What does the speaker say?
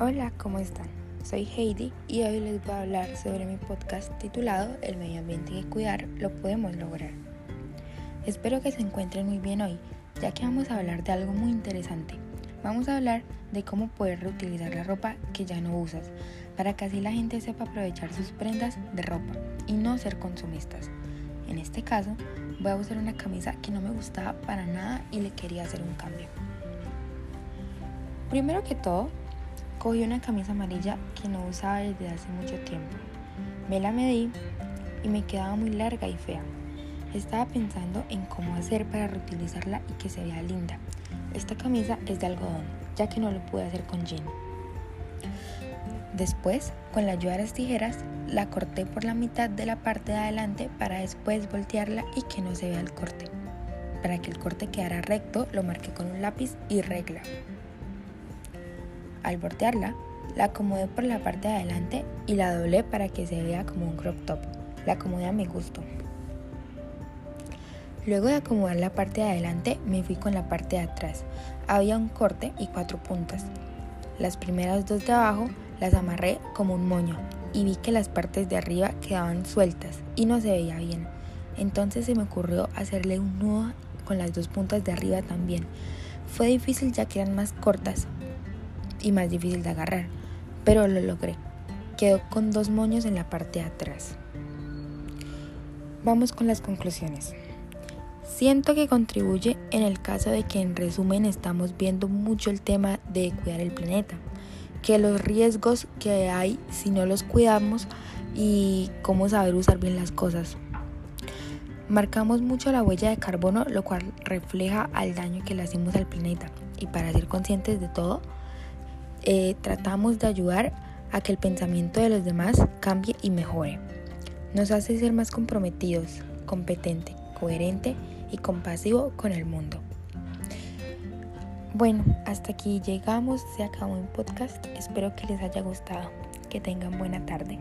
Hola, ¿cómo están? Soy Heidi y hoy les voy a hablar sobre mi podcast titulado El medio ambiente que cuidar lo podemos lograr. Espero que se encuentren muy bien hoy, ya que vamos a hablar de algo muy interesante. Vamos a hablar de cómo poder reutilizar la ropa que ya no usas, para que así la gente sepa aprovechar sus prendas de ropa y no ser consumistas. En este caso, voy a usar una camisa que no me gustaba para nada y le quería hacer un cambio. Primero que todo, Cogí una camisa amarilla que no usaba desde hace mucho tiempo. Me la medí y me quedaba muy larga y fea. Estaba pensando en cómo hacer para reutilizarla y que se vea linda. Esta camisa es de algodón, ya que no lo pude hacer con jean. Después, con la ayuda de las tijeras, la corté por la mitad de la parte de adelante para después voltearla y que no se vea el corte. Para que el corte quedara recto, lo marqué con un lápiz y regla. Al voltearla, la acomodé por la parte de adelante y la doblé para que se vea como un crop top. La acomodé a mi gusto. Luego de acomodar la parte de adelante, me fui con la parte de atrás. Había un corte y cuatro puntas. Las primeras dos de abajo las amarré como un moño y vi que las partes de arriba quedaban sueltas y no se veía bien. Entonces se me ocurrió hacerle un nudo con las dos puntas de arriba también. Fue difícil ya que eran más cortas, y más difícil de agarrar, pero lo logré. Quedó con dos moños en la parte de atrás. Vamos con las conclusiones. Siento que contribuye en el caso de que en resumen estamos viendo mucho el tema de cuidar el planeta, que los riesgos que hay si no los cuidamos y cómo saber usar bien las cosas. Marcamos mucho la huella de carbono, lo cual refleja al daño que le hacemos al planeta. Y para ser conscientes de todo, eh, tratamos de ayudar a que el pensamiento de los demás cambie y mejore. Nos hace ser más comprometidos, competente, coherente y compasivo con el mundo. Bueno, hasta aquí llegamos, se acabó el podcast, espero que les haya gustado, que tengan buena tarde.